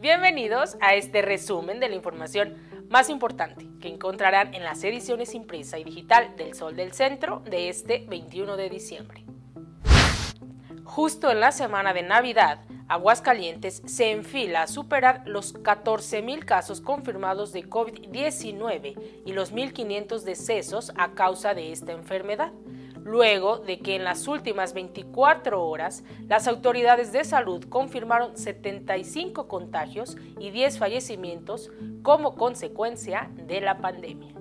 Bienvenidos a este resumen de la información más importante que encontrarán en las ediciones impresa y digital del Sol del Centro de este 21 de diciembre. Justo en la semana de Navidad, Aguascalientes se enfila a superar los 14.000 casos confirmados de COVID-19 y los 1.500 decesos a causa de esta enfermedad luego de que en las últimas 24 horas las autoridades de salud confirmaron 75 contagios y 10 fallecimientos como consecuencia de la pandemia.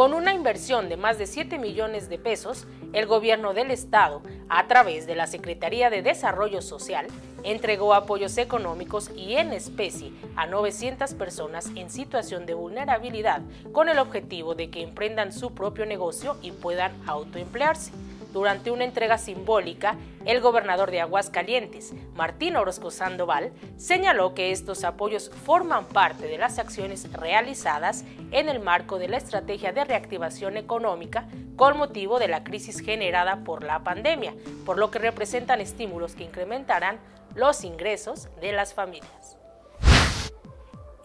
Con una inversión de más de 7 millones de pesos, el gobierno del estado, a través de la Secretaría de Desarrollo Social, entregó apoyos económicos y en especie a 900 personas en situación de vulnerabilidad con el objetivo de que emprendan su propio negocio y puedan autoemplearse. Durante una entrega simbólica, el gobernador de Aguascalientes, Martín Orozco Sandoval, señaló que estos apoyos forman parte de las acciones realizadas en el marco de la estrategia de reactivación económica con motivo de la crisis generada por la pandemia, por lo que representan estímulos que incrementarán los ingresos de las familias.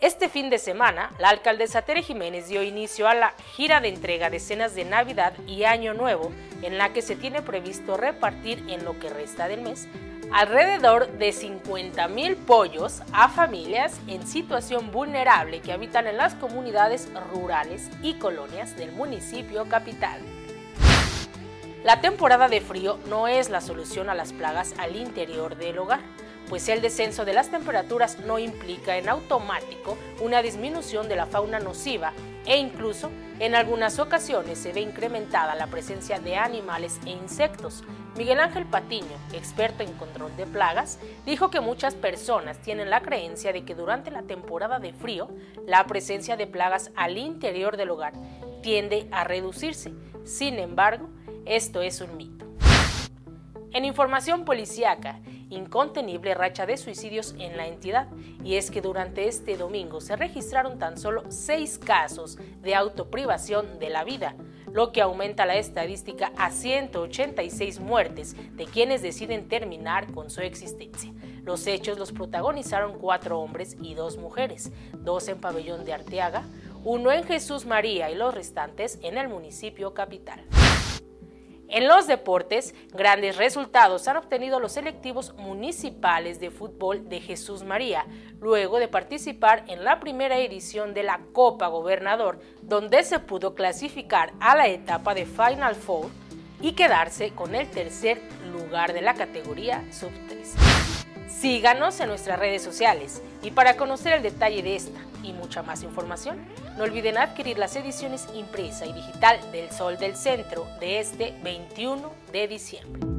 Este fin de semana, la alcaldesa Tere Jiménez dio inicio a la gira de entrega de cenas de Navidad y Año Nuevo, en la que se tiene previsto repartir en lo que resta del mes alrededor de 50 mil pollos a familias en situación vulnerable que habitan en las comunidades rurales y colonias del municipio capital. La temporada de frío no es la solución a las plagas al interior del hogar pues el descenso de las temperaturas no implica en automático una disminución de la fauna nociva e incluso en algunas ocasiones se ve incrementada la presencia de animales e insectos. Miguel Ángel Patiño, experto en control de plagas, dijo que muchas personas tienen la creencia de que durante la temporada de frío la presencia de plagas al interior del hogar tiende a reducirse. Sin embargo, esto es un mito. En información policíaca, incontenible racha de suicidios en la entidad y es que durante este domingo se registraron tan solo seis casos de autoprivación de la vida, lo que aumenta la estadística a 186 muertes de quienes deciden terminar con su existencia. Los hechos los protagonizaron cuatro hombres y dos mujeres, dos en Pabellón de Arteaga, uno en Jesús María y los restantes en el municipio capital. En los deportes, grandes resultados han obtenido los selectivos municipales de fútbol de Jesús María, luego de participar en la primera edición de la Copa Gobernador, donde se pudo clasificar a la etapa de Final Four y quedarse con el tercer lugar de la categoría sub-3. Síganos en nuestras redes sociales y para conocer el detalle de esta y mucha más información, no olviden adquirir las ediciones impresa y digital del Sol del Centro de este 21 de diciembre.